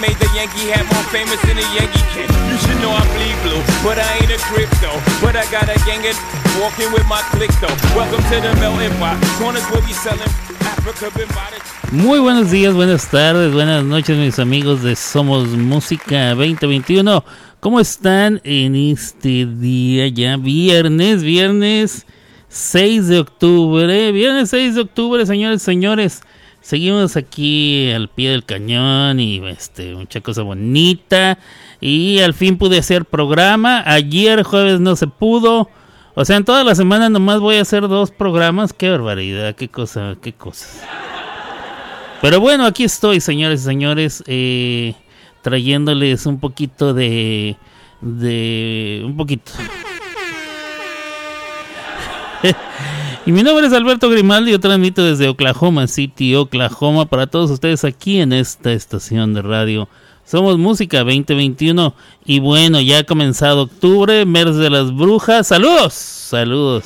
made the Yankee hat more famous than Yankee. You should know blue, but I ain't a crypto. But I gang walking with my click though. Welcome to the Muy buenos días, buenas tardes, buenas noches mis amigos de Somos Música 2021. ¿Cómo están en este día ya? Viernes, viernes 6 de octubre. Viernes 6 de octubre, señores, señores. Seguimos aquí al pie del cañón y este, mucha cosa bonita. Y al fin pude hacer programa. Ayer jueves no se pudo. O sea, en toda la semana nomás voy a hacer dos programas. Qué barbaridad, qué cosa, qué cosas. Pero bueno, aquí estoy, señores y señores, eh, trayéndoles un poquito de... de... un poquito. y mi nombre es Alberto Grimaldi, yo transmito desde Oklahoma City, Oklahoma, para todos ustedes aquí en esta estación de radio. Somos Música 2021 y bueno, ya ha comenzado octubre, mes de las brujas. Saludos, saludos.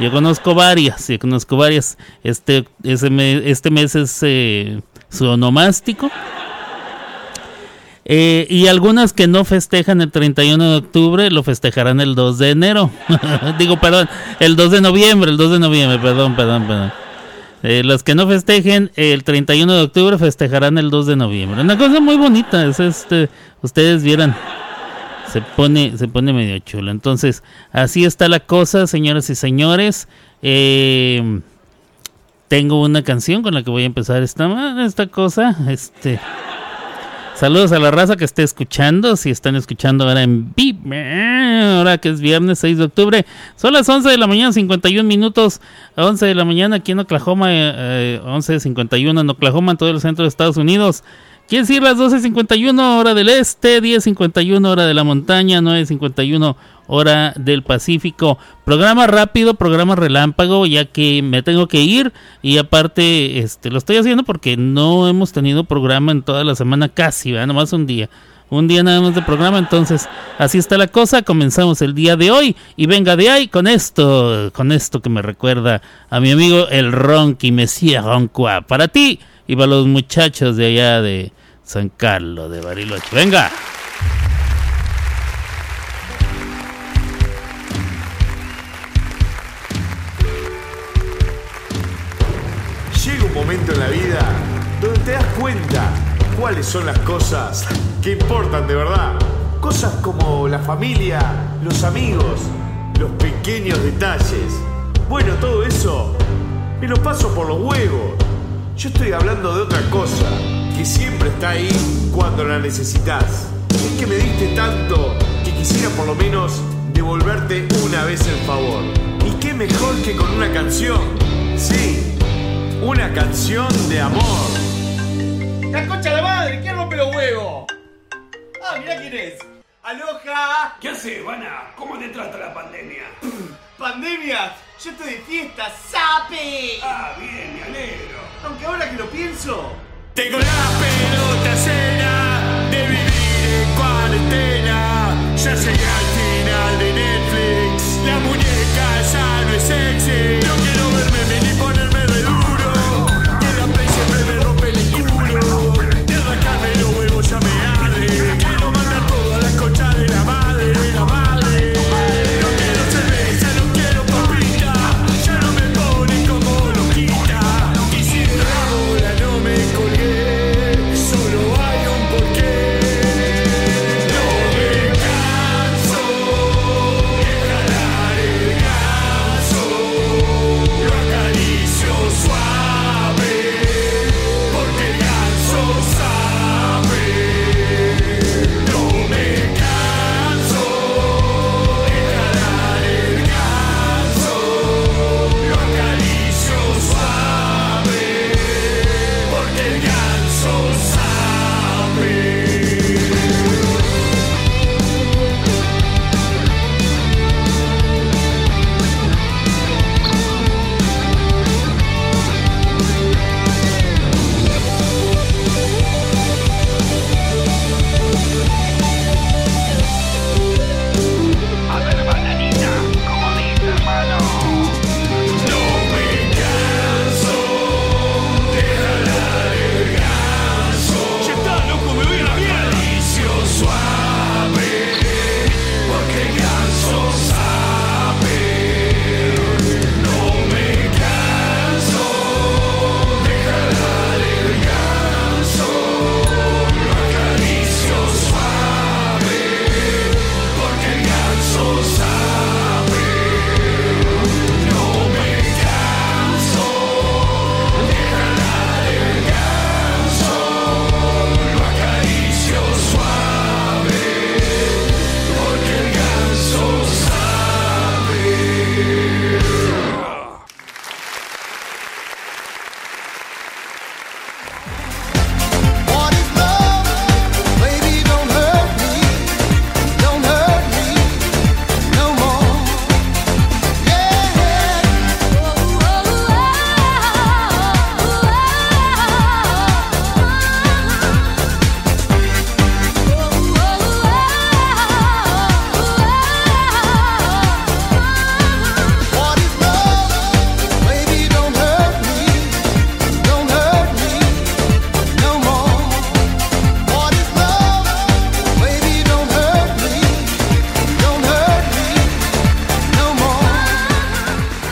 Yo conozco varias, yo conozco varias. Este, este mes es eh, su onomástico. Eh, y algunas que no festejan el 31 de octubre lo festejarán el 2 de enero. Digo, perdón, el 2 de noviembre, el 2 de noviembre, perdón, perdón, perdón. Eh, los que no festejen el 31 de octubre festejarán el 2 de noviembre. Una cosa muy bonita, es este, ustedes vieran. Se pone, se pone medio chulo. Entonces, así está la cosa, señoras y señores. Eh, tengo una canción con la que voy a empezar esta, esta cosa. Este. Saludos a la raza que esté escuchando. Si están escuchando ahora en vivo, ahora que es viernes 6 de octubre, son las 11 de la mañana, 51 minutos. 11 de la mañana aquí en Oklahoma, eh, 11.51 en Oklahoma, en todo el centro de Estados Unidos. Quiere decir las 12.51 hora del este, 10.51 hora de la montaña, 9.51 hora del Pacífico. Programa rápido, programa relámpago, ya que me tengo que ir y aparte este lo estoy haciendo porque no hemos tenido programa en toda la semana casi, ¿verdad? nomás un día. Un día nada más de programa, entonces así está la cosa. Comenzamos el día de hoy y venga de ahí con esto, con esto que me recuerda a mi amigo el Ronqui Mesía Ronqua. Para ti y para los muchachos de allá de San Carlos de Bariloche. Venga. Llega un momento en la vida donde te das cuenta cuáles son las cosas que importan de verdad. Cosas como la familia, los amigos, los pequeños detalles. Bueno, todo eso me lo paso por los huevos. Yo estoy hablando de otra cosa, que siempre está ahí cuando la necesitas. Es que me diste tanto que quisiera por lo menos devolverte una vez el favor. ¿Y qué mejor que con una canción? Sí, una canción de amor. ¡La concha de la madre! ¿Quién rompe los huevos? Ah, mira quién es. ¡Aloja! ¿Qué haces, Ivana? ¿Cómo te trata la pandemia? ¡Pandemia! Yo estoy de fiesta, ¡sape! Ah, bien, me alegro. Aunque ahora que lo pienso. Tengo la pelota llena de vivir en cuarentena. Ya llegué al final de Netflix. La muñeca ya no es sexy.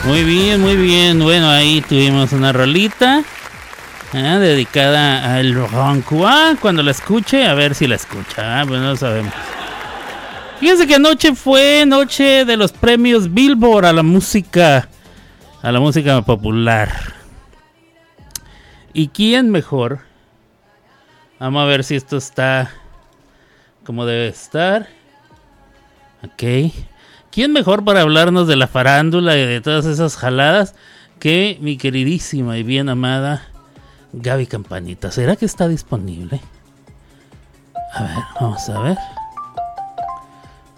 Muy bien, muy bien. Bueno, ahí tuvimos una rolita ¿eh? dedicada al Roncois. Cuando la escuche, a ver si la escucha. Ah, pues no sabemos. Fíjense que anoche fue noche de los premios Billboard a la música, a la música popular. ¿Y quién mejor? Vamos a ver si esto está como debe estar. Ok. ¿Quién mejor para hablarnos de la farándula y de todas esas jaladas que mi queridísima y bien amada Gaby Campanita? ¿Será que está disponible? A ver, vamos a ver.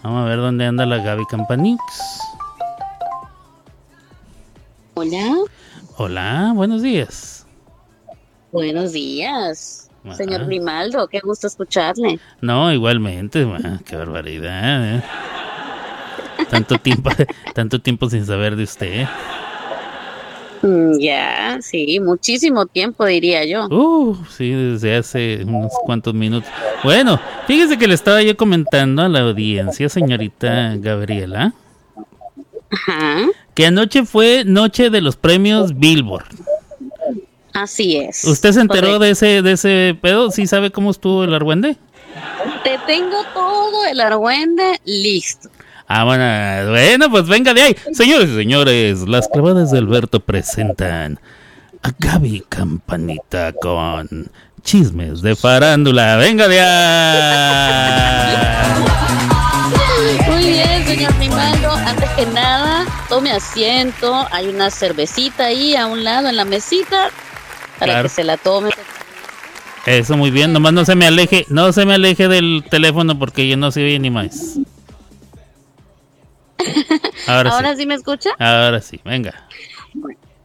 Vamos a ver dónde anda la Gaby Campanix. Hola. Hola, buenos días. Buenos días. Señor Grimaldo, qué gusto escucharle. No, igualmente, qué barbaridad. ¿eh? Tanto tiempo, tanto tiempo sin saber de usted. Mm, ya, sí, muchísimo tiempo diría yo. Uh, sí, desde hace unos cuantos minutos. Bueno, fíjese que le estaba yo comentando a la audiencia, señorita Gabriela, Ajá. que anoche fue noche de los premios Billboard. Así es. ¿Usted se enteró de ese, de ese pedo? ¿Sí sabe cómo estuvo el argüende? Te tengo todo el argüende listo. Ah, bueno, bueno, pues venga de ahí. Señores y señores, las clavadas de Alberto presentan a Gaby Campanita con chismes de farándula. Venga de ahí. Muy bien, señor Rimaldo. Antes que nada, tome asiento. Hay una cervecita ahí a un lado en la mesita para Claro. que se la tome. Eso muy bien, nomás no se me aleje, no se me aleje del teléfono porque yo no se oye ni más. Ahora, ¿Ahora sí, sí me escucha? ahora sí, venga.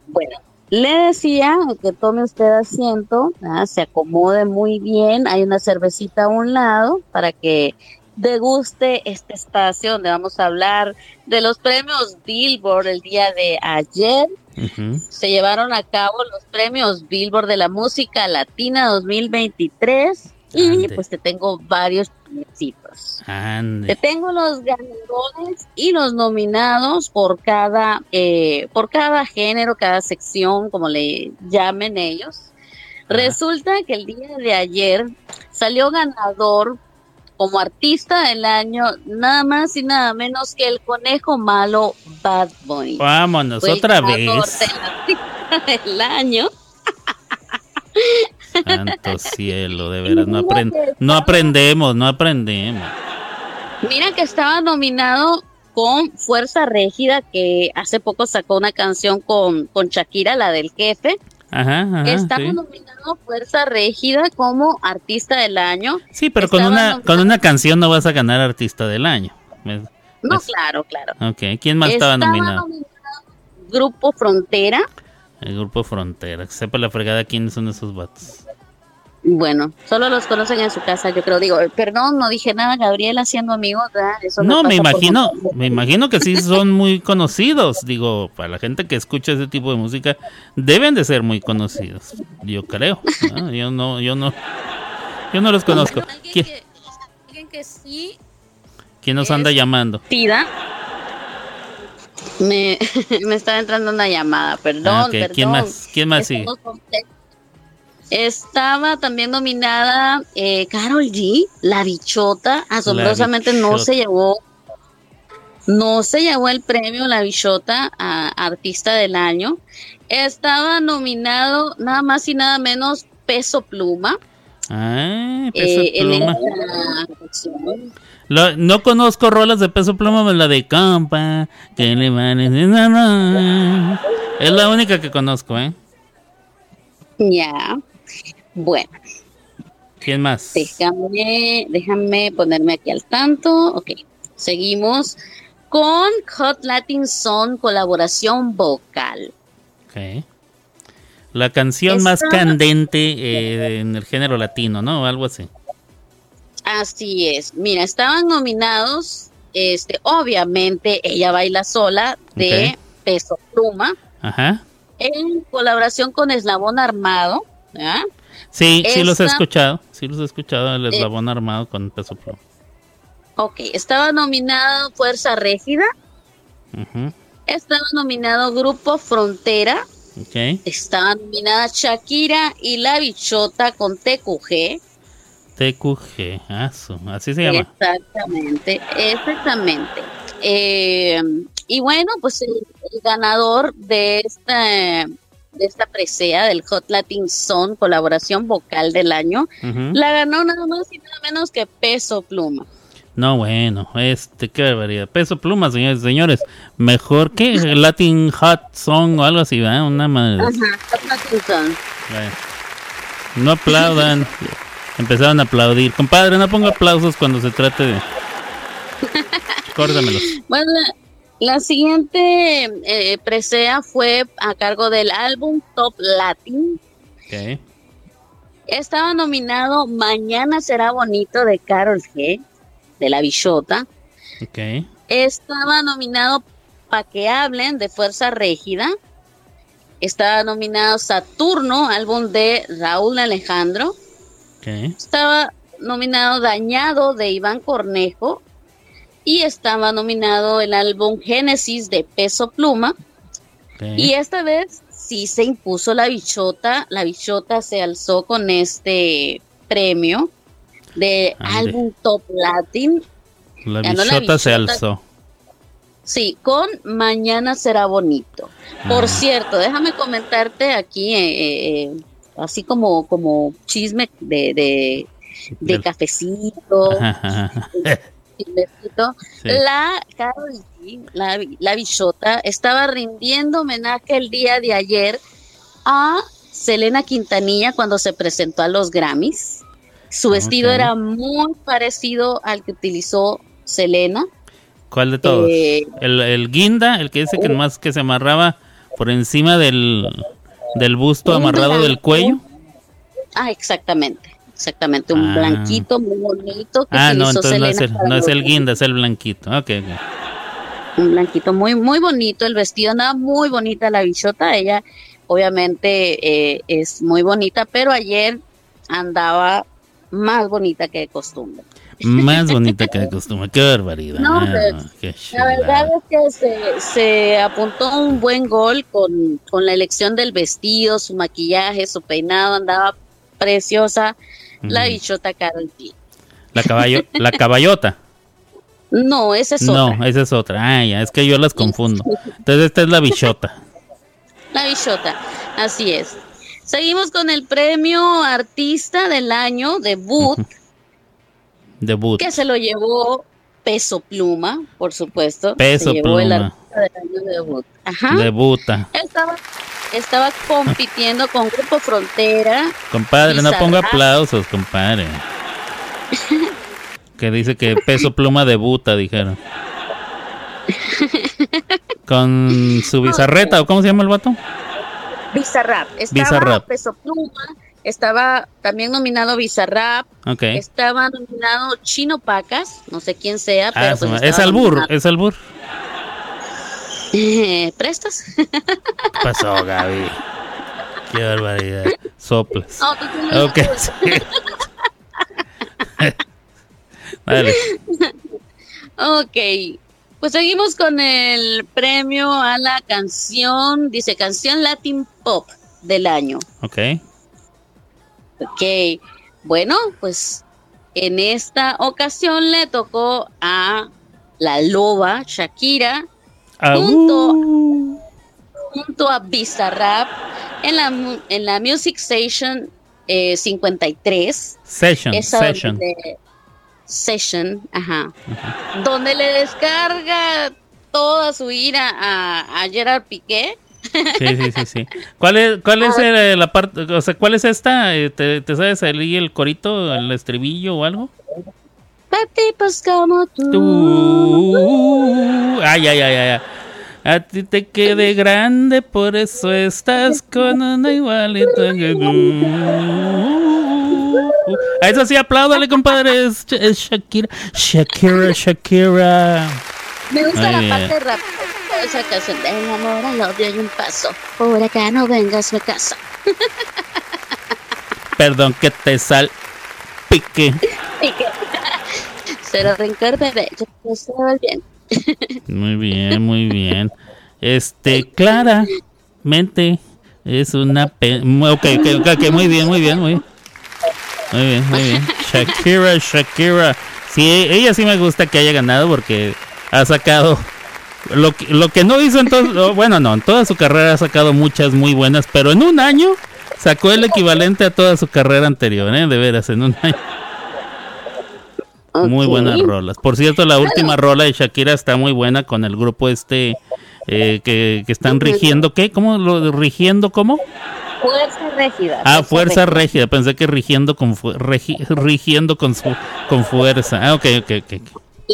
Bueno, le decía que tome usted asiento, ¿ah? se acomode muy bien, hay una cervecita a un lado para que deguste este espacio donde vamos a hablar de los premios Billboard el día de ayer. Se llevaron a cabo los premios Billboard de la música latina 2023 y pues te tengo varios principios. Te tengo los ganadores y los nominados por cada, eh, por cada género, cada sección, como le llamen ellos. Resulta que el día de ayer salió ganador como artista del año, nada más y nada menos que el conejo malo Bad Bunny. Vámonos Fue el otra ganador vez. del artista del año. Santo cielo, de veras, no, aprend- no aprendemos, no aprendemos. Mira que estaba nominado con Fuerza Régida, que hace poco sacó una canción con, con Shakira, la del jefe. Ajá, ajá. estaba sí. nominado Fuerza Régida como artista del año. Sí, pero con una, nominado- con una canción no vas a ganar artista del año. No, claro, claro. Ok, ¿quién más estaba nominado? Grupo Frontera. El grupo Frontera. Que sepa la fregada quiénes son esos vatos. Bueno, solo los conocen en su casa, yo creo. Digo, perdón, no dije nada, Gabriela siendo amigos, ¿verdad? Eso No, me imagino, me imagino que sí son muy conocidos. Digo, para la gente que escucha ese tipo de música, deben de ser muy conocidos. Yo creo. ¿no? Yo no, yo no, yo no los conozco. Alguien ¿Quién, que, alguien que sí quién nos anda llamando? Tida. Me, me estaba entrando una llamada, perdón, Ah, ok, perdón. ¿quién más? ¿Quién más sigue? Estaba también nominada eh, Carol G, la bichota. Asombrosamente no bichota. se llevó, no se llevó el premio la bichota a artista del año. Estaba nominado nada más y nada menos Peso Pluma. Ay, peso eh, pluma. no conozco rolas de peso pluma, pero la de compa, que le van a decir, no, no. Es la única que conozco, ¿eh? Ya. Bueno, ¿Quién más? déjame, déjame ponerme aquí al tanto. Ok, seguimos con Hot Latin Song colaboración vocal. Ok. La canción más candente eh, en el género latino, ¿no? O algo así. Así es. Mira, estaban nominados, este, obviamente, ella baila sola de. Peso Pluma Ajá. en colaboración con Eslabón Armado. ¿ya? Sí, sí los he escuchado. Sí los he escuchado, el Eh. eslabón armado con peso pluma. Ok, estaba nominado Fuerza Régida. Estaba nominado Grupo Frontera. Ok. Estaba nominada Shakira y La Bichota con TQG. TQG, ah, su- así se llama. Exactamente, exactamente. Eh, y bueno, pues el, el ganador de esta, de esta presea del Hot Latin Son, colaboración vocal del año, la ganó nada más y nada menos que Peso Pluma. No, bueno, este, qué barbaridad. Peso pluma, señores, señores. Mejor que Latin Hot Song o algo así, ¿verdad? Una madre. Ajá, Hot Latin Son. Bueno. No aplaudan. Empezaron a aplaudir. Compadre, no ponga aplausos cuando se trate de. Córdamelos. Bueno, la, siguiente eh, presea fue a cargo del álbum Top Latin. Estaba nominado Mañana será bonito de Carol G, de La Bichota. Estaba nominado Pa' que hablen de Fuerza Régida. Estaba nominado Saturno, álbum de Raúl Alejandro. Estaba nominado Dañado de Iván Cornejo. Y estaba nominado el álbum Génesis de Peso Pluma. Y esta vez sí se impuso la bichota. La bichota se alzó con este premio de Ande. álbum Top Latin. La bichota se alzó. Sí, con Mañana será bonito. Por Ah. cierto, déjame comentarte aquí, eh, eh, así como, como chisme de, de, cafecito, Ajá, ajá, ajá. Chismecito. Sí. La Karol G, la, la bichota, estaba rindiendo homenaje el día de ayer a Selena Quintanilla cuando se presentó a los Grammys. Su vestido Ok. era muy parecido al que utilizó Selena. ¿Cuál de todos? Eh, el, el guinda, el que dice que más que se amarraba por encima del, del busto amarrado del cuello. Ah, exactamente, exactamente, un Ah. blanquito muy bonito que Ah, no, entonces no es, el, no es guinda, es el blanquito. Ok, ok. un blanquito muy muy bonito el vestido andaba muy bonita la bichota ella obviamente eh, es muy bonita pero ayer andaba más bonita que de costumbre Más bonita que de costumbre. Qué barbaridad. No, qué la verdad es que se, se apuntó un buen gol con, con la elección del vestido su maquillaje su peinado andaba preciosa la bichota Carol G La, caballo, la caballota. no esa es otra No, esa es otra. Ah, ya, es que yo las confundo. Entonces esta es la bichota. La Bichota, así es. Seguimos con el premio Artista del Año debut, Debut. que se lo llevó Peso Pluma, por supuesto. Peso se llevó el Pluma. Artista del Año debut. Ajá. Debuta. Estaba, estaba compitiendo con Grupo Frontera. Compadre, no ponga aplausos, compadre. Que dice que peso pluma debuta, dijeron. Con su bizarreta, ¿o cómo se llama el vato? Bizarrap. Estaba Bizarrap. Peso Pluma. Estaba también nominado Bizarrap. Estaba nominado Chino Pacas. No sé quién sea, pero Ah, pues su- estaba es albur, nominado. es albur. ¿Prestas? ¿Qué pasó, Gaby? Qué barbaridad. Soplas. No, la Ok. sí. Dale. Ok, pues seguimos con el premio a la canción, dice canción Latin Pop del año. Ok. Ok, bueno, pues en esta ocasión le tocó a la loba Shakira Ah, Punto. uh. junto a Bizarrap en la, en la Music Station eh, 53. Session, session. donde- session, ajá. Donde le descarga toda su ira a, a Gerard Piqué. Sí, sí, sí, sí. ¿Cuál es, cuál es eh, la parte, o sea, cuál es esta? Eh, ¿Te, te sabes ahí el corito, el estribillo o algo? Pa' tipos como tú. Tú. Ay, ay, ay, ay. A ti te quede grande, por eso estás con una igualita que tú. A eso sí, apláudale, compadre. Es, es Shakira. Shakira, Shakira. Me gusta Ay, la parte rápida esa canción. El amor al odio y un paso. Por acá no vengas a casa. Perdón que te sal pique. Piqué. Será rencor bebé. Yo estaba bien. Muy bien, muy bien. Este, claramente es una... Pe ok, ok, ok, muy bien, muy bien, muy bien. Muy bien, muy bien. Shakira, Shakira. Sí, ella sí me gusta que haya ganado porque ha sacado lo que, lo que no hizo en todo, bueno, no, en toda su carrera ha sacado muchas muy buenas, pero en un año sacó el equivalente a toda su carrera anterior, ¿eh? De veras, en un año. Muy buenas rolas. Por cierto, la última rola de Shakira está muy buena con el grupo este eh, que, que están rigiendo, ¿qué? ¿Cómo lo rigiendo? ¿Cómo? Fuerza Régida. Ah, fuerza rígida. Pensé que rigiendo con fu- regi- rigiendo con su con fuerza. Ah, ok, ok, ok.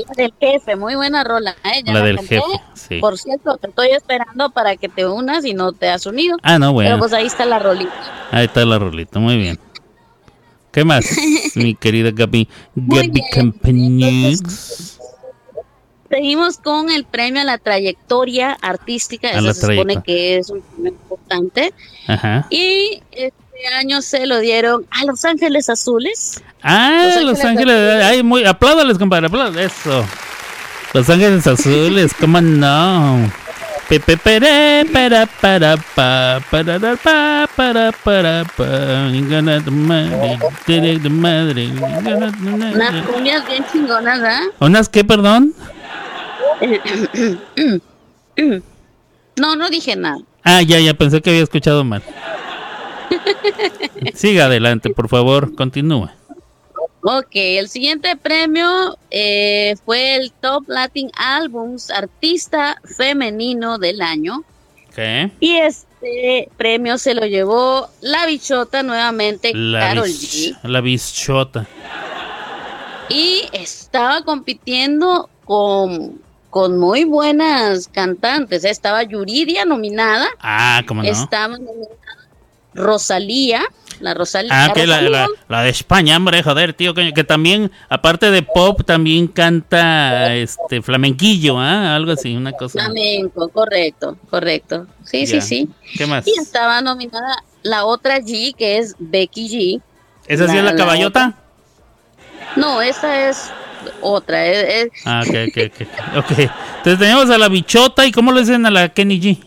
La del jefe, muy buena rola. ¿eh? Ya La del canté. jefe, sí. Por cierto, te estoy esperando para que te unas y no te has unido. Ah, no, Pero bueno. pues ahí está la rolita. Ahí está la rolita, muy bien. ¿Qué más, mi querida Gaby? Gaby. Campañez. Seguimos con el premio a la trayectoria artística. A Eso la se supone trayectoria. que es un premio importante. Ajá. Y este año se lo dieron a Los Ángeles Azules. Ah, Los Los Ángeles Ángeles. Ay, muy. Apláudales, compadre, apláudales. Eso. Los Ángeles Azules, ¿cómo no? Unas cumbias bien chingonas, ¿ah? ¿Unas qué, perdón? No, no dije nada. Ah, ya, ya, pensé que había escuchado mal. Siga adelante, por favor, continúa. Ok, el siguiente premio eh, fue el Top Latin Albums Artista Femenino del Año. Y este premio se lo llevó la bichota nuevamente, La, Carol G. la bichota. Y estaba compitiendo con, con muy buenas cantantes. Estaba Yuridia nominada. Ah, ¿cómo no? Estaba nominada Rosalía. La Rosalía. Ah, que la, la, la de España, hombre, joder, tío, coño, que también, aparte de pop, también canta este flamenquillo, ¿ah? Algo así, una cosa. Flamenco, correcto, correcto. Sí, Ya. sí, sí. ¿Qué más? Y estaba nominada la otra G, que es Becky G. ¿Esa sí es la la caballota? No, esa es otra. es- es- Ah, ok, ok, ok. Ok. Entonces tenemos a la bichota y ¿cómo le dicen a la Kenny G?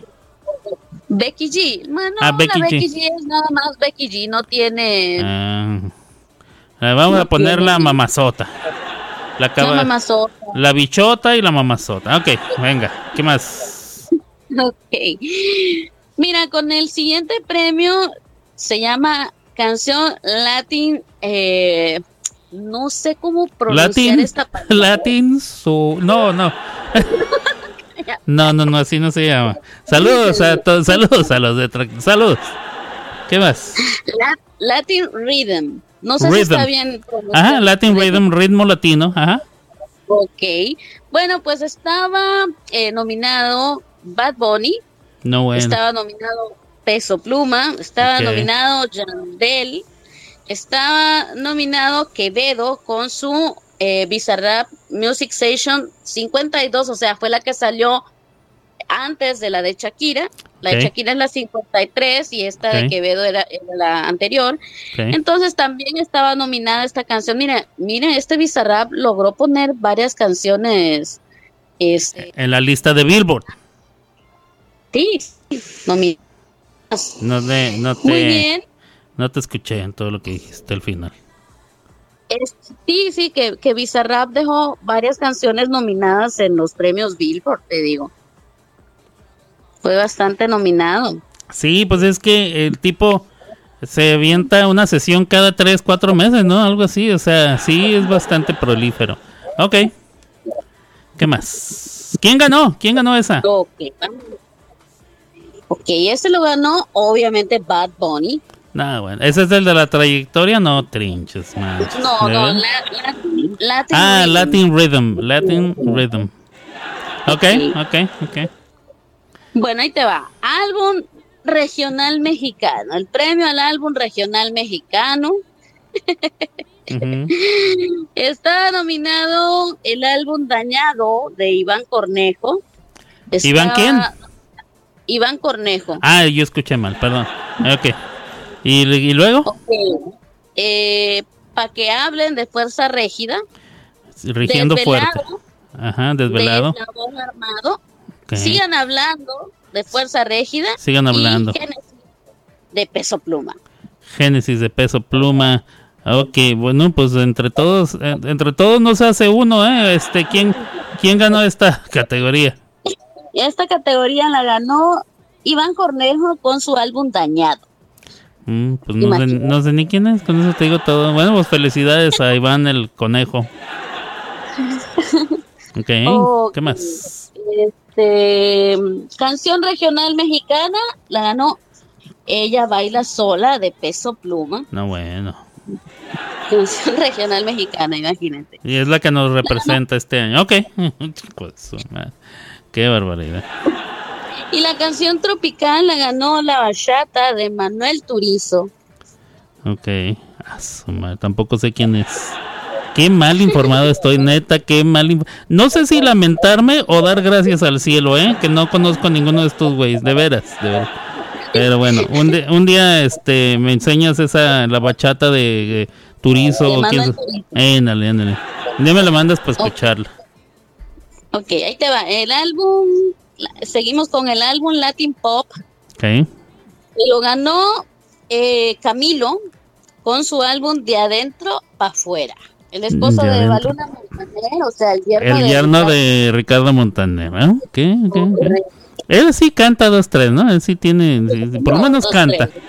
Becky G. Bueno, Ah, Becky la. Becky G. es nada más Becky G. No tiene. Ah, vamos a poner la mamazota. La, caba- mamazota. la bichota y la mamazota. Ok, venga, ¿qué más? Ok. Mira, con el siguiente premio se llama Canción Latin. eh, no sé cómo pronunciar Latin, esta palabra. Latin, su, no, no. No, no, no, así no se llama. Saludos a todos, saludos a los de saludos. ¿Qué más? La- Latin Rhythm. No sé si está bien. Ajá, Latin Rhythm, ritmo latino, ajá. Ok. Bueno, pues estaba eh, nominado Bad Bunny, No bueno. estaba nominado Peso Pluma, estaba nominado Yandel, estaba nominado Quevedo con su eh, Bizarrap Music Station 52, o sea, fue la que salió antes de la de Shakira. La de Shakira es la 53 y esta de Quevedo era, era la anterior. Entonces también estaba nominada esta canción. Mira, mira, este Bizarrap logró poner varias canciones. Este, En la lista de Billboard. sí, nominadas. No te, no Muy bien. no te escuché en todo lo que dijiste al final. Es- sí, sí, que, que Bizarrap dejó varias canciones nominadas en los premios Billboard, te digo. Fue bastante nominado. Sí, pues es que el tipo se avienta una sesión cada tres, cuatro meses, ¿no? Algo así, o sea, sí es bastante prolífero. Ok. ¿Qué más? ¿Quién ganó? ¿Quién ganó esa? Ok. Ok, este lo ganó obviamente Bad Bunny. Nada, bueno. ¿Ese es el de la trayectoria? No, trinches, manches. No, ¿De no, la- Latin, Latin Ah, Rhythm. Latin Rhythm. Latin Rhythm. Ok, ok, ok. Bueno, ahí te va. Álbum regional mexicano. El premio al álbum regional mexicano. Está nominado el álbum Dañado de Iván Cornejo. ¿Iván quién? Iván Cornejo. Ah, yo escuché mal, perdón. Ok. ¿Y, y luego? Ok. Eh, para que hablen de Fuerza Régida. Rigiendo Desvelado, fuerte. Ajá, desvelado. De Armado. Sigan hablando de Fuerza Régida. Sigan y hablando. Génesis de Peso Pluma. Génesis de peso pluma. Ok, bueno, pues entre todos, eh, entre todos no se hace uno, ¿eh? Este, ¿quién, quién ganó esta categoría? Y esta categoría la ganó Iván Cornejo con su álbum Dañado. Mm, pues no sé, no sé ni quién es, con eso te digo todo. Bueno, pues felicidades a Iván el conejo. Ok. ¿qué más? Este, canción regional mexicana la ganó Ella Baila Sola de Peso Pluma. No, bueno. Canción regional mexicana, imagínate. Y es la que nos representa este año. Ok. Qué barbaridad. Y la canción tropical la ganó La Bachata de Manuel Turizo. Ok. A su madre, Tampoco sé quién es. Qué mal informado estoy, neta, qué mal. No sé si lamentarme o dar gracias al cielo, ¿eh? Que no conozco a ninguno de estos güeyes, de veras, de veras. Pero bueno, un, un día este, me enseñas esa, la bachata de, Turizo. O quién ándale. Un día me la mandas para escucharla. Ok, ahí te va. El álbum, seguimos con el álbum Latin Pop. Ok. Y lo ganó eh, Camilo con su álbum De Adentro para Afuera. El esposo De de. Baluna Montaner, o sea, el yerno El de yerno de Ricardo Montaner, ¿eh? Ok, ok, ok. Montaner. Él sí canta dos, tres, ¿no? Él sí tiene, sí, por lo No, menos dos, canta. tres.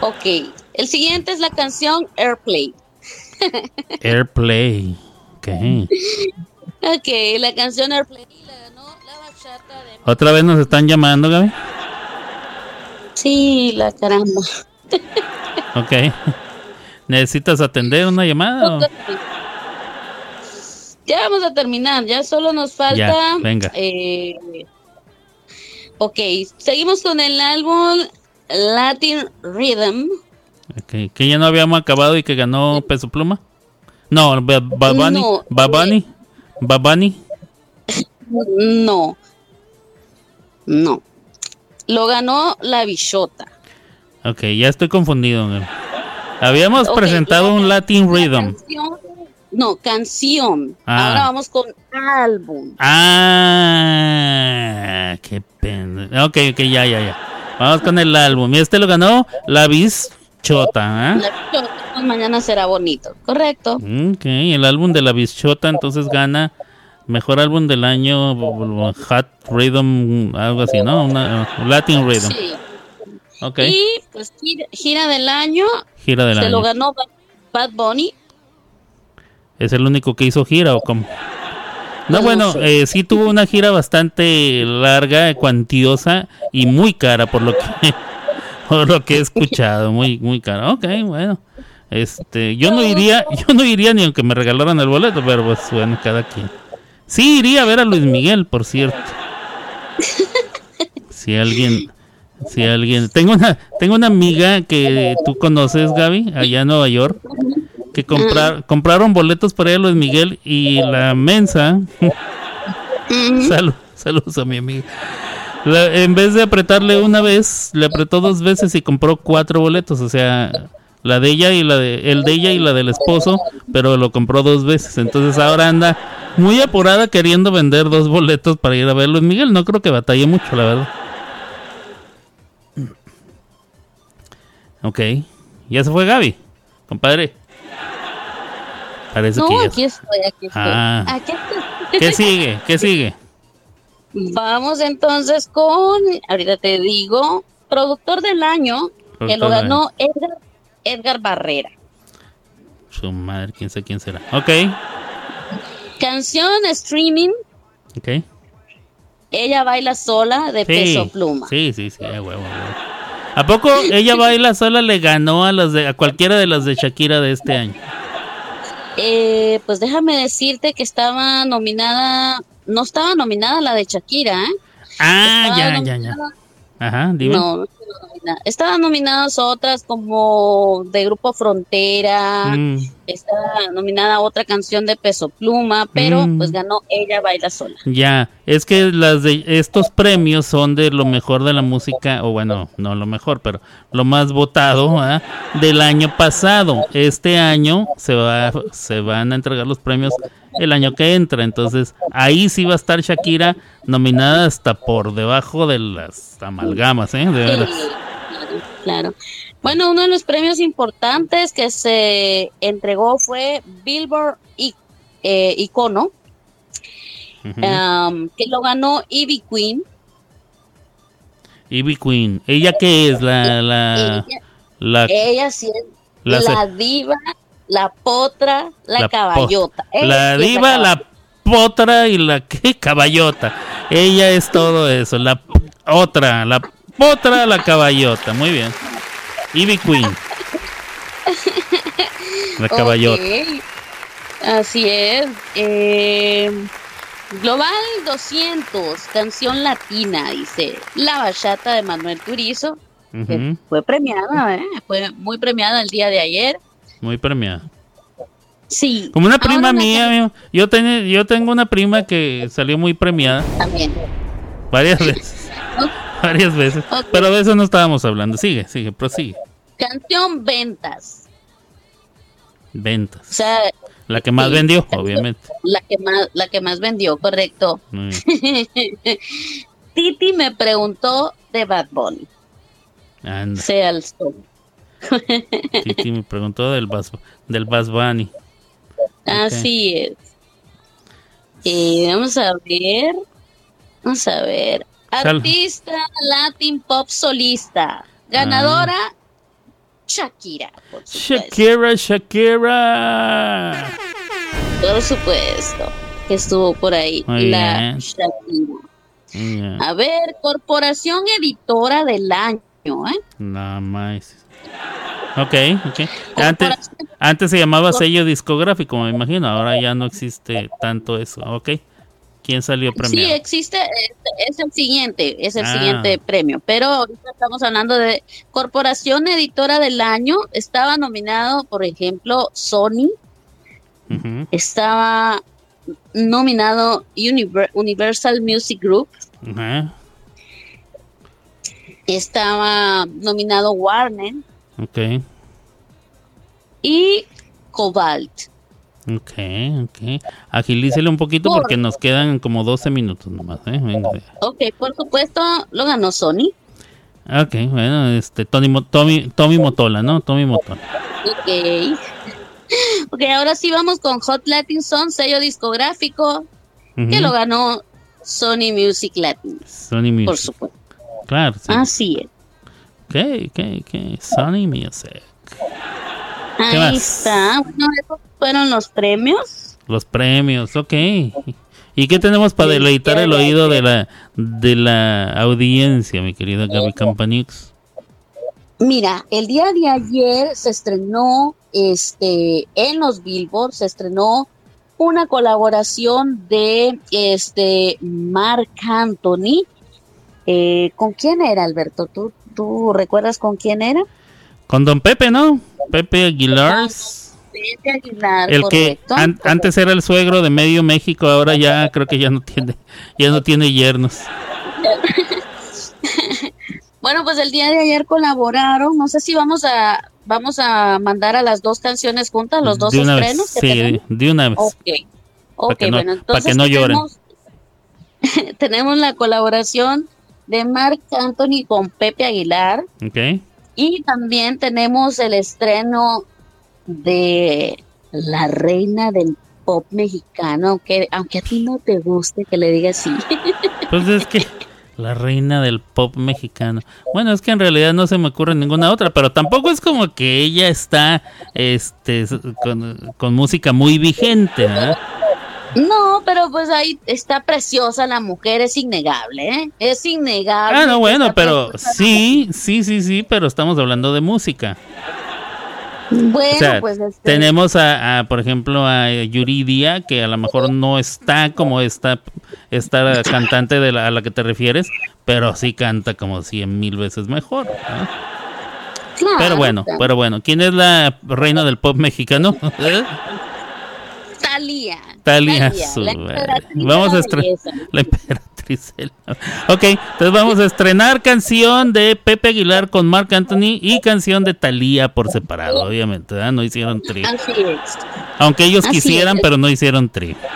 Ok, el siguiente es la canción Airplay. Airplay. Ok. Ok, la canción Airplay ¿Otra vez nos están llamando, Gaby? Sí, la caramba. Ok. ¿Necesitas atender una llamada? Ya vamos a terminar, ya solo nos falta... Ya, venga. eh, ok, seguimos con el álbum Latin Rhythm. Ok, Que ya no habíamos acabado y que ganó Peso Pluma. No, Ba- Babani. No, Babani. Babani. No, no. Lo ganó la Bichota. Ok, ya estoy confundido. Habíamos presentado un Latin la Rhythm. canción- no, canción. Ah. Ahora vamos con álbum. Ah, qué pena. Ok, ok, ya, ya, ya. Vamos con el álbum. Y este lo ganó La Bichota. ¿eh? La Bichota, pues, mañana será bonito, correcto. Ok, el álbum de La Bichota entonces gana mejor álbum del año, Hot Rhythm, algo así, ¿no? Una, Latin Rhythm. Sí. Ok, Y pues gira, gira del año gira del se lo ganó Ba- Bad Bunny. ¿Es el único que hizo gira o cómo? No, No bueno, eh, sí tuvo una gira bastante larga, cuantiosa y muy cara por lo que por lo que he escuchado, muy muy cara. Ok, bueno. Este, yo no iría, yo no iría ni aunque me regalaran el boleto, pero pues bueno, cada quien. Sí iría a ver a Luis Miguel, por cierto. Si alguien si alguien tengo una tengo una amiga que tú conoces, Gaby, allá en Nueva York que comprar, compraron boletos para ir a Luis Miguel y la mensa, salud, saludos a mi amiga, La- en vez de apretarle una vez, le apretó dos veces y compró cuatro boletos, o sea, la de ella y la de, el de ella y la del esposo, pero lo compró dos veces, entonces ahora anda muy apurada queriendo vender dos boletos para ir a ver Luis Miguel, no creo que batalle mucho, la verdad. Ok, ya se fue Gaby, compadre. Parece No, que ya- aquí estoy, aquí estoy. Ah. Aquí estoy. ¿Qué sigue? ¿Qué sigue? Vamos entonces con, ahorita te digo, productor del año, que lo ganó Edgar, Edgar Barrera. Su madre, quién sabe quién será. Ok, Canción streaming, ok. Ella baila sola de Sí, Peso Pluma. sí, sí, sí, a huevo, a huevo. ¿A poco ella baila sola le ganó a las de a cualquiera de las de Shakira de este año? Eh, pues déjame decirte que estaba nominada, no estaba nominada la de Shakira, ¿eh? Ah, Estaba ya, ya, ya. Ajá, dime. No, Estaban nominadas otras como de Grupo Frontera, Mm, estaba nominada otra canción de Peso Pluma, pero Mm. pues ganó Ella baila sola. ya, es que las de estos premios son de lo mejor de la música, o bueno, no lo mejor, pero lo más votado ¿ah? del año pasado. Este año se va, se van a entregar los premios el año que entra. Entonces, ahí sí va a estar Shakira nominada hasta por debajo de las amalgamas, ¿eh? De veras. Claro, claro. Bueno, uno de los premios importantes que se entregó fue Billboard I- eh, Icono, um, que lo ganó Ivy Queen. Ivy Queen. ¿Ella qué es? La, la, Ella, la, ella sí es la diva, la potra, la, caballota. La diva, la caballota. potra y la ¿qué? caballota. Ella es todo eso. La otra, la potra, la caballota. Muy bien. Ivy Queen. La caballota. Ok. Así es. Eh, Global 200, canción latina, dice. La bachata de Manuel Turizo, que fue premiada, ¿eh? fue muy premiada el día de ayer. Muy premiada. Sí. Como una prima mía, mío. yo, ten- yo tengo una prima que salió muy premiada También. varias veces. Varias veces. Pero de eso no estábamos hablando. Sigue, sigue, prosigue. Canción ventas. O Ventas. sea, La que más sí, vendió, canción- obviamente. la que más, la que más vendió, correcto. Titi me preguntó de Bad Bunny. Anda. Se alzó. Titi me preguntó del Bas, del Bas Bunny. Así es. Eh, vamos a ver. Vamos a ver. Sal- Artista Latin Pop Solista. Ganadora Shakira, por supuesto. Shakira, Shakira. Por supuesto. Que estuvo por ahí. Muy la bien. Shakira. A ver, Corporación Editora del Año. ¿eh? Nada más. Ok, ok. Antes, antes se llamaba sello discográfico, me imagino. Ahora ya no existe tanto eso. Ok. ¿Quién salió Sí, premiado? existe, es, es el siguiente, es el Ah. siguiente premio, pero ahorita estamos hablando de Corporación Editora del Año, estaba nominado, por ejemplo, Sony, estaba nominado Univer- Universal Music Group, estaba nominado Warner Ok, y Cobalt. Ok, ok. Agilícele un poquito Por- porque nos quedan como 12 minutos nomás. ¿eh? Venga. Ok, por supuesto, lo ganó Sony. Ok, bueno, este, Tony, Tommy, Tommy Motola, ¿no? Tommy Motola. Ok. Ok, ahora sí vamos con Hot Latin Son, sello discográfico, que lo ganó Sony Music Latin, Sony Music. por supuesto. Claro, sí. Así es. Ok, ok, ok. Sony Music. Ahí más? está. Bueno, esos fueron los premios. Los premios, ok. ¿Y qué tenemos para Sí, deleitar el oído de la de la audiencia, mi querida Gaby Campanix? Mira, el día de ayer se estrenó, este, en los Billboard, se estrenó una colaboración de, este, Mark Anthony. Eh, ¿Con quién era, Alberto? ¿Tú, ¿Tú recuerdas con quién era? Con Don Pepe, ¿no? Pepe Aguilar. Aguilar, El que correcto. antes era el suegro de medio México, ahora ya creo que ya no tiene, ya no tiene yernos. Bueno, pues el día de ayer colaboraron. No sé si vamos a vamos a mandar a las dos canciones juntas, los dos de una estrenos vez, que sí, de una vez. Ok. Ok, que no- bueno, entonces que no lloren. tenemos, tenemos la colaboración de Marc Anthony con Pepe Aguilar Ok. y también tenemos el estreno de la reina del pop mexicano, aunque, aunque a ti no te guste que le diga así. Pues es que la reina del pop mexicano. Bueno, es que en realidad no se me ocurre ninguna otra, pero tampoco es como que ella está este con, con música muy vigente, ¿verdad? No, pero pues ahí está preciosa la mujer, es innegable, ¿eh? Es innegable. Ah, no, bueno, pero sí, sí, sí, sí, pero estamos hablando de música. Bueno, O sea, pues este, tenemos a, a, por ejemplo, a Yuridia, que a lo mejor no está como esta, esta cantante de la, a la que te refieres, pero sí canta como cien mil veces mejor. ¿no? claro, Pero bueno, pero bueno, ¿quién es la reina del pop mexicano? ¿Eh? Talía. Talía de Vamos a estrenar la emperatriz. Ok, entonces vamos a estrenar canción de Pepe Aguilar con Marc Anthony y canción de Thalía por separado, obviamente, ¿verdad? No hicieron tri. Aunque ellos Así quisieran, es. pero no hicieron tri.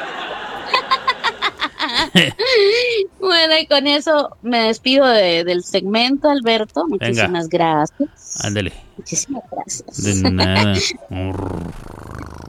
Bueno, y con eso me despido de- del segmento, Alberto. Muchísimas gracias. Ándale, Muchísimas gracias. de nada.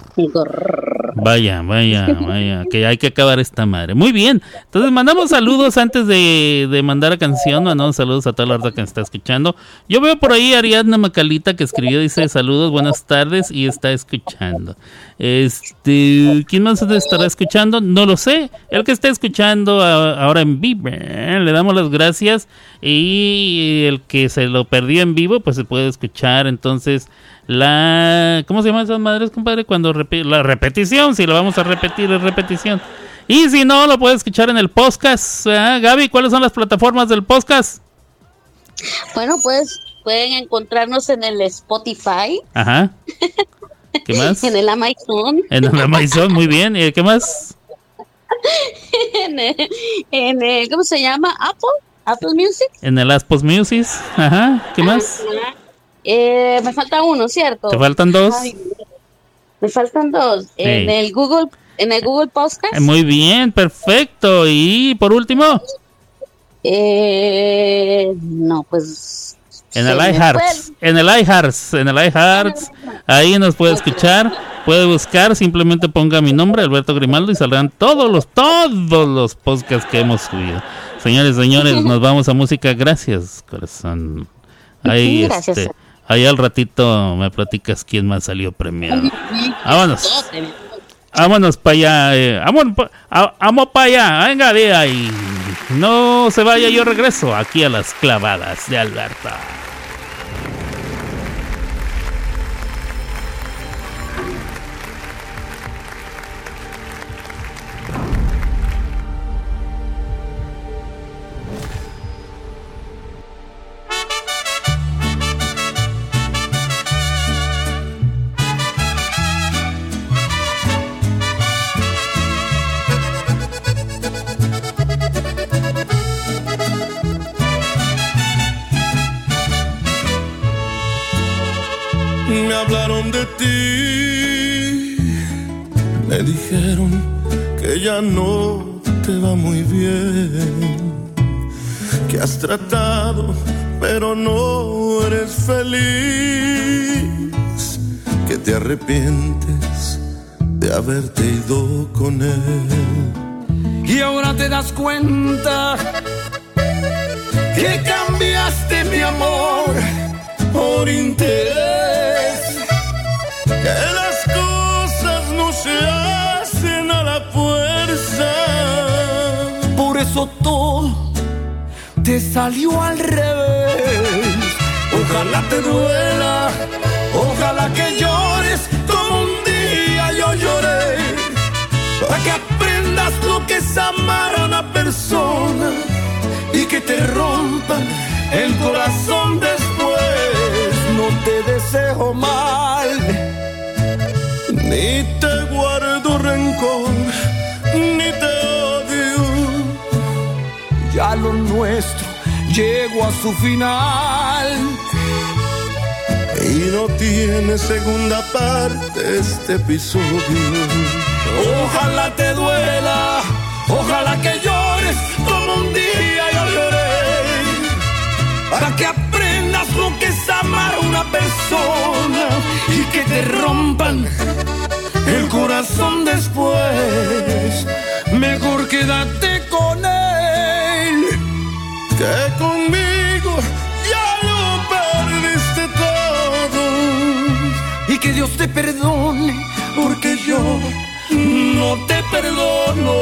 Vaya, vaya, vaya, que hay que acabar esta madre. Muy bien, entonces mandamos saludos antes de, de mandar a canción, mandamos saludos a toda la raza que está escuchando. Yo veo por ahí a Ariadna Macalita que escribió, dice saludos, buenas tardes y está escuchando. Este, ¿quién más estará escuchando? No lo sé. El que está escuchando ahora en vivo, ¿eh? le damos las gracias y el que se lo perdió en vivo, pues se puede escuchar entonces la ¿cómo se llama esas madres, compadre? Cuando repi- la repetición, si lo vamos a repetir es repetición. Y si no, lo puede escuchar en el podcast. ¿eh? Gaby, ¿cuáles son las plataformas del podcast? Bueno, pues pueden encontrarnos en el Spotify, Ajá. ¿Qué más? en el Amazon, En el Amazon, muy bien. ¿Y qué más? en el, en el- ¿cómo se llama? Apple, Apple Music. En el Aspos Music. Ajá. ¿Qué más? Ajá. Eh, me falta uno, ¿cierto? ¿Te faltan dos? Ay, me faltan dos. En el Google, en el Google Podcast. Eh, Muy bien, perfecto. Y por último, Eh, no, pues. en el iHearts. En el iHearts. En el iHearts. Ahí nos puede escuchar. Puede buscar. Simplemente ponga mi nombre, Alberto Grimaldo, y saldrán todos los, todos los podcasts que hemos subido. Señores, señores, nos vamos a música. Gracias, corazón. Ahí, Gracias. este, ahí al ratito me platicas quién más salió premiado. Vámonos. Vámonos para allá. Eh, vámonos pa- vamos para allá. Venga de ahí. No se vaya, yo regreso aquí a las clavadas de Alberta. No te va muy bien, que has tratado pero no eres feliz, que te arrepientes de haberte ido con él. Y ahora te das cuenta que cambiaste mi amor por interés. Que las cosas no se hacen eso todo te salió al revés. Ojalá te duela, ojalá que llores como un día yo lloré. Para que aprendas lo que es amar a una persona y que te rompan el corazón después. No te deseo mal, Ni te guardo rencor, ya lo nuestro llegó a su final. Y no tiene segunda parte este episodio. Ojalá te duela, ojalá que llores como un día yo lloré. Para que aprendas lo que es amar a una persona y que te rompan el corazón después. Mejor quédate con él. Que conmigo ya lo perdiste todo. y que Dios te perdone, porque yo no te perdono.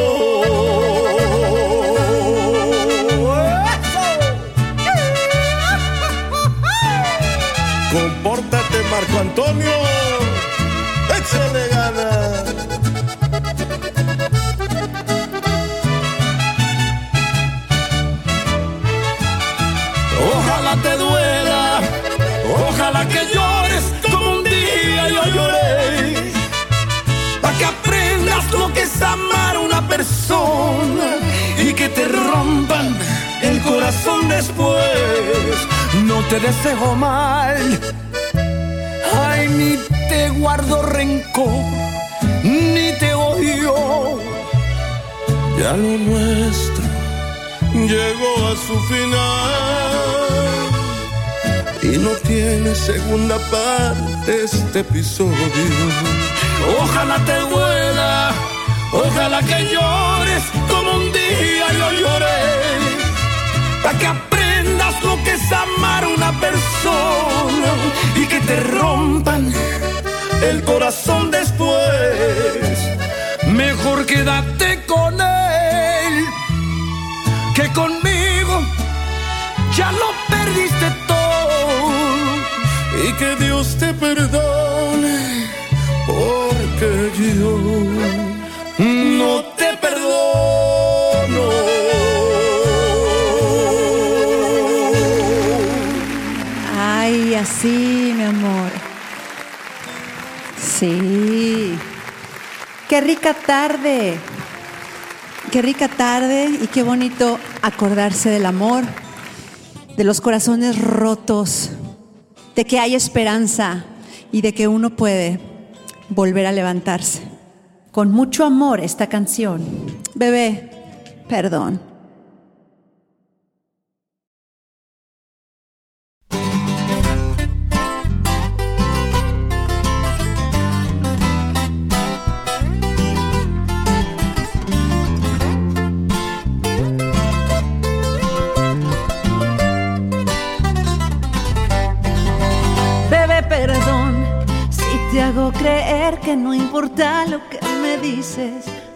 Compórtate, Marco Antonio. Ojalá que llores como un día yo lloré. Para que aprendas lo que es amar a una persona y que te rompan el corazón después. No te deseo mal, ay, ni te guardo rencor, ni te odio. Ya lo nuestro llegó a su final y no tiene segunda parte este episodio. Ojalá te duela, ojalá que llores como un día yo lloré, para que aprendas lo que es amar una persona y que te rompan el corazón después. Mejor quédate con él que conmigo ya lo perdiste perdone porque yo no te perdono. Ay, así, mi amor. Sí. Qué rica tarde. Qué rica tarde y qué bonito acordarse del amor, de los corazones rotos, de que hay esperanza y de que uno puede volver a levantarse. Con mucho amor esta canción. Bebé, perdón.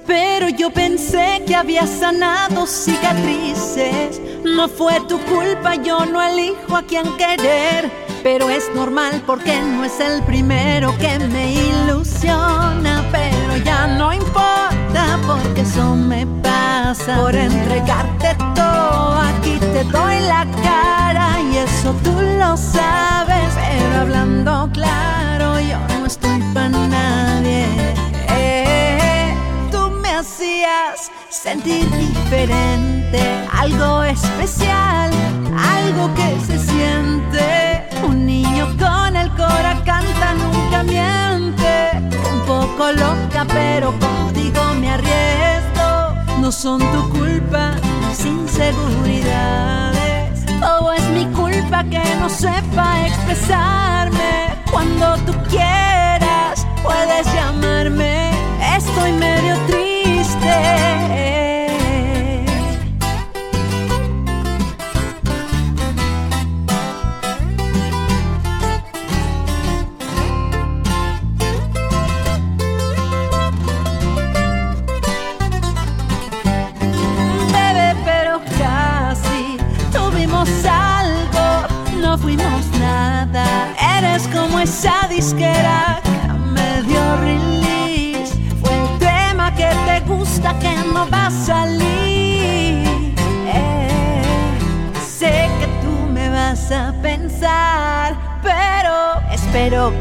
Pero yo pensé que había sanado cicatrices. No fue tu culpa, yo no elijo a quién querer. Pero es normal porque no es el primero que me ilusiona. Pero ya no importa porque eso me pasa. Por entregarte todo, aquí te doy la cara. Y eso tú lo sabes. Pero hablando claro, yo no estoy para hacías sentir diferente, algo especial, algo que se siente. Un niño con el cora canta nunca miente. Un poco loca, pero contigo me arriesgo. No son tu culpa, mis inseguridades. Todo es mi culpa que no sepa expresarme. Cuando tú quieras, puedes llamarme. Estoy medio triste. Bebé,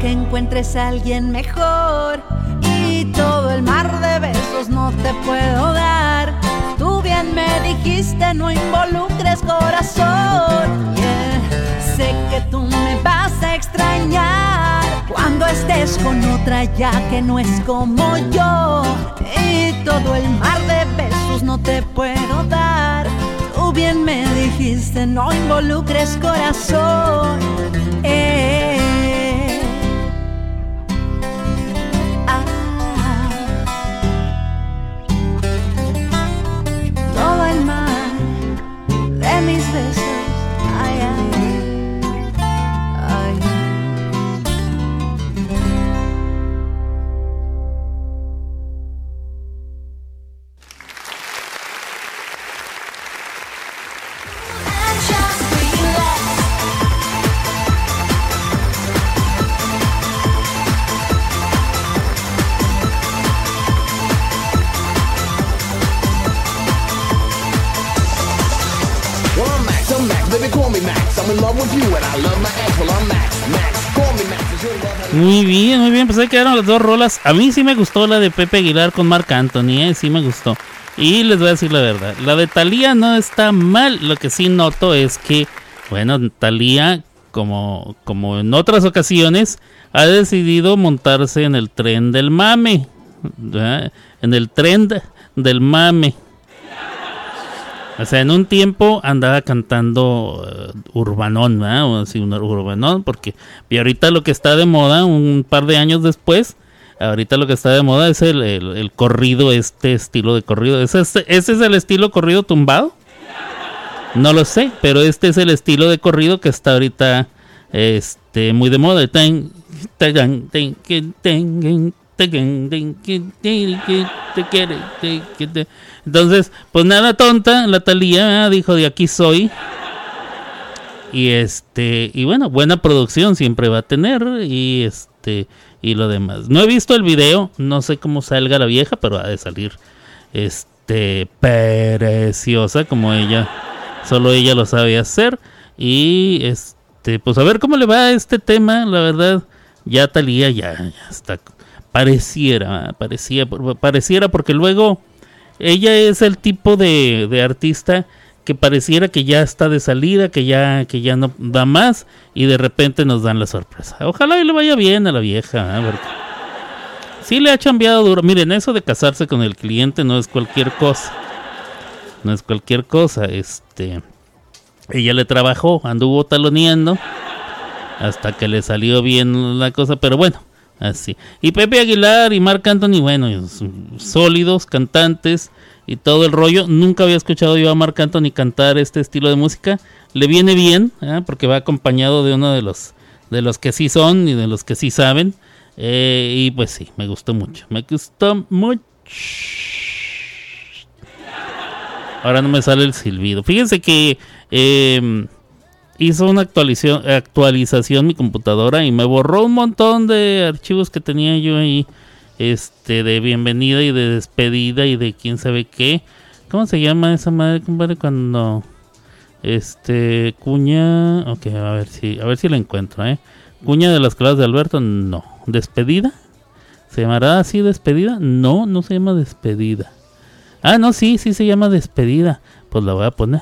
que encuentres a alguien mejor. Y todo el mar de besos no te puedo dar. Tú bien me dijiste, no involucres corazón. Sé que tú me vas a extrañar cuando estés con otra ya que no es como yo. Y todo el mar de besos no te puedo dar. Tú bien me dijiste, no involucres corazón. Eh. Muy bien, muy bien. Pues ahí quedaron las dos rolas. A mí sí me gustó la de Pepe Aguilar con Marc Anthony, ¿eh? Sí me gustó. Y les voy a decir la verdad, la de Thalía no está mal, lo que sí noto es que, bueno, Thalía, como, como en otras ocasiones, ha decidido montarse en el tren del mame, en el tren de- del mame. O sea, en un tiempo andaba cantando eh, urbanón, ¿verdad? O así, un urbanón, porque y ahorita lo que está de moda, un par de años después, ahorita lo que está de moda es el, el- corrido, este estilo de corrido. ¿Ese, es- ¿Ese es el estilo corrido tumbado? No lo sé, pero este es el estilo de corrido que está ahorita este, muy de moda. Tan, tan, tan, Entonces, pues nada tonta, la Talía dijo de aquí soy. Y este, y bueno, buena producción siempre va a tener y este y lo demás. No he visto el video, no sé cómo salga la vieja, pero ha de salir este preciosa como ella, solo ella lo sabe hacer y este, pues a ver cómo le va a este tema, la verdad, ya Talía ya, ya está pareciera, parecía, pareciera porque luego ella es el tipo de, de artista que pareciera que ya está de salida, que ya, que ya no da más y de repente nos dan la sorpresa. Ojalá y le vaya bien a la vieja, ¿eh? sí le ha chambeado duro. Miren, eso de casarse con el cliente no es cualquier cosa. No es cualquier cosa. Este, ella le trabajó, anduvo taloneando hasta que le salió bien la cosa, pero bueno, así. Y Pepe Aguilar y Marc Anthony, bueno, sólidos cantantes y todo el rollo. Nunca había escuchado yo a Marc Anthony cantar este estilo de música. Le viene bien, ¿eh? porque va acompañado de uno de los de los que sí son y de los que sí saben. Eh, y pues sí, me gustó mucho. Me gustó mucho. Ahora no me sale el silbido. Fíjense que eh, hizo una actualización, actualización mi computadora y me borró un montón de archivos que tenía yo ahí. Este, de bienvenida y de despedida y de quién sabe qué. ¿Cómo se llama esa madre, compadre? Cuando. Este. Cuña. Ok, a ver si. A ver si la encuentro, eh. Cuña de las clases de Alberto. No. ¿Despedida? ¿Se llamará así despedida? No, no se llama despedida. Ah, no, sí, sí se llama despedida. Pues la voy a poner.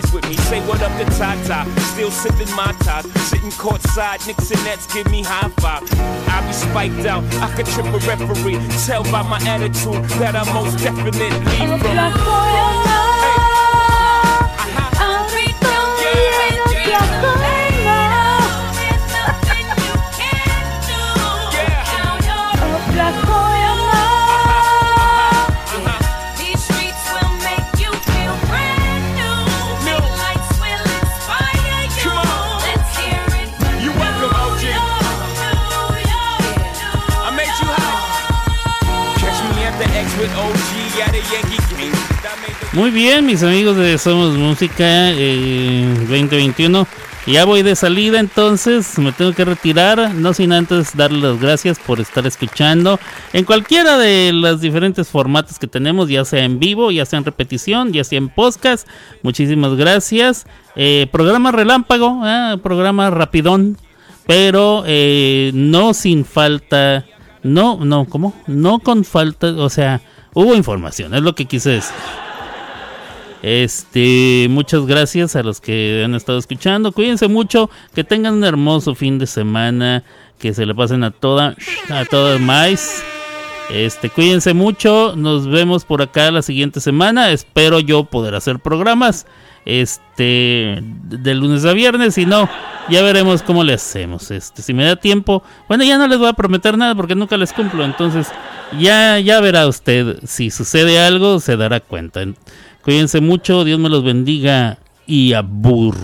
boys with me. Say what up to Tata, still sipping my top. Sitting courtside, Knicks and Nets give me high five. I be spiked out, I could trip a referee. Tell by my attitude that I most definitely from. You Muy bien, mis amigos de Somos Música eh, 2021. Ya voy de salida, entonces me tengo que retirar. No sin antes darles las gracias por estar escuchando en cualquiera de los diferentes formatos que tenemos, ya sea en vivo, ya sea en repetición, ya sea en podcast. Muchísimas gracias. Eh, programa relámpago, ah, programa rapidón, pero eh, no sin falta. No, no, ¿cómo? No con falta, o sea, hubo información, es lo que quise decir. Este, muchas gracias a los que han estado escuchando. Cuídense mucho, que tengan un hermoso fin de semana, que se le pasen a toda, a todas más. Este, cuídense mucho, nos vemos por acá la siguiente semana. Espero yo poder hacer programas este de lunes a viernes, si no, ya veremos cómo le hacemos. Este, si me da tiempo, bueno, ya no les voy a prometer nada porque nunca les cumplo. Entonces, ya, ya verá usted. Si sucede algo, se dará cuenta. Cuídense mucho, Dios me los bendiga y abur.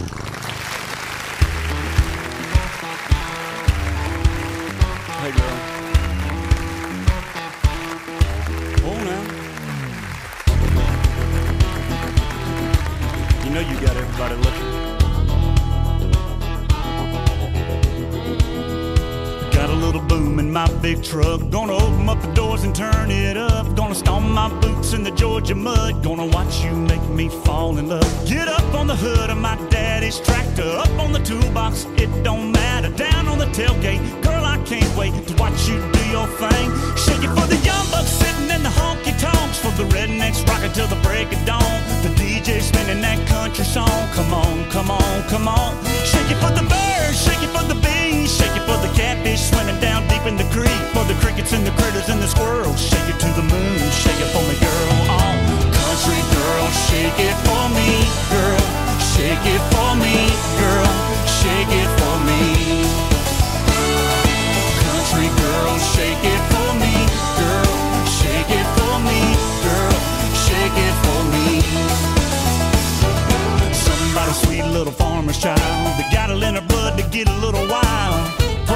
Truck. Gonna open up the doors and turn it up. Gonna stomp my boots in the Georgia mud. Gonna watch you make me fall in love. Get up on the hood of my daddy's tractor. Up on the toolbox, it don't matter. Down on the tailgate, girl, I can't wait to watch you do your thing. Shake it for the young bucks sitting in the honky tonks. For the rednecks rocking till the break of dawn. The DJ spinning that country song. Come on, come on, come on. Shake it for the birds, shake it for the bees, shake it for the catfish swimming down deep in the creek. For the crickets and the critters and the squirrels. Shake it to the moon, shake it for me, shake it for me, girl. Shake it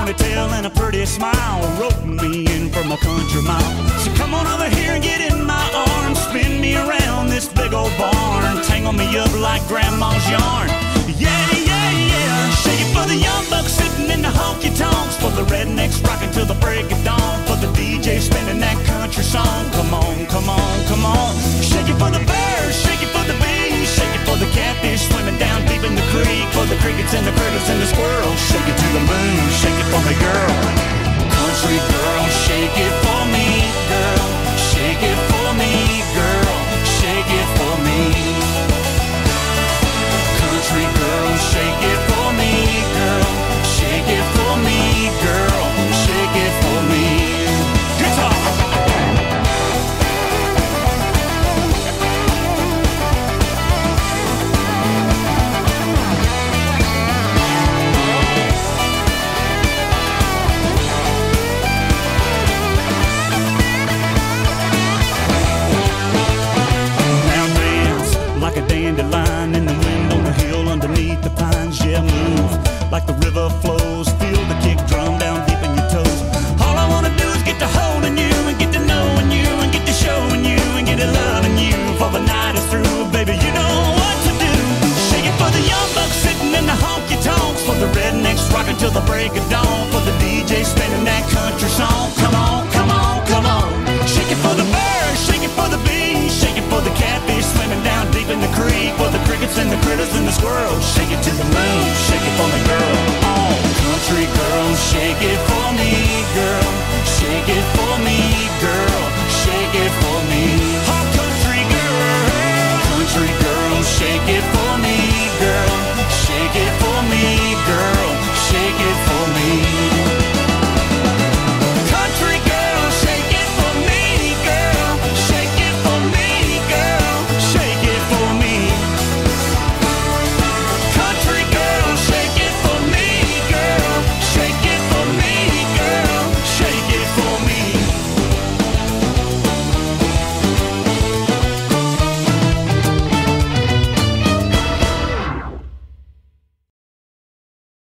Ponytail and a pretty smile wrote me in from a country mile. So come on over here and get in my arms, spin me around this big old barn, tangle me up like grandma's yarn. Yeah, yeah, yeah. Shake it for the young bucks sitting in the honky tonks, for the rednecks rocking till the break of dawn, for the DJ spinning that country song. Come on, come on, come on. Shake it for the bears, shake it for the for the catfish swimming down deep in the creek, for the crickets and the critters and the squirrels. Shake it to the moon, shake it for me, girl. Country girl, shake it for me, girl. Shake it for me, girl. Shake it for me. Country girl, shake it for me,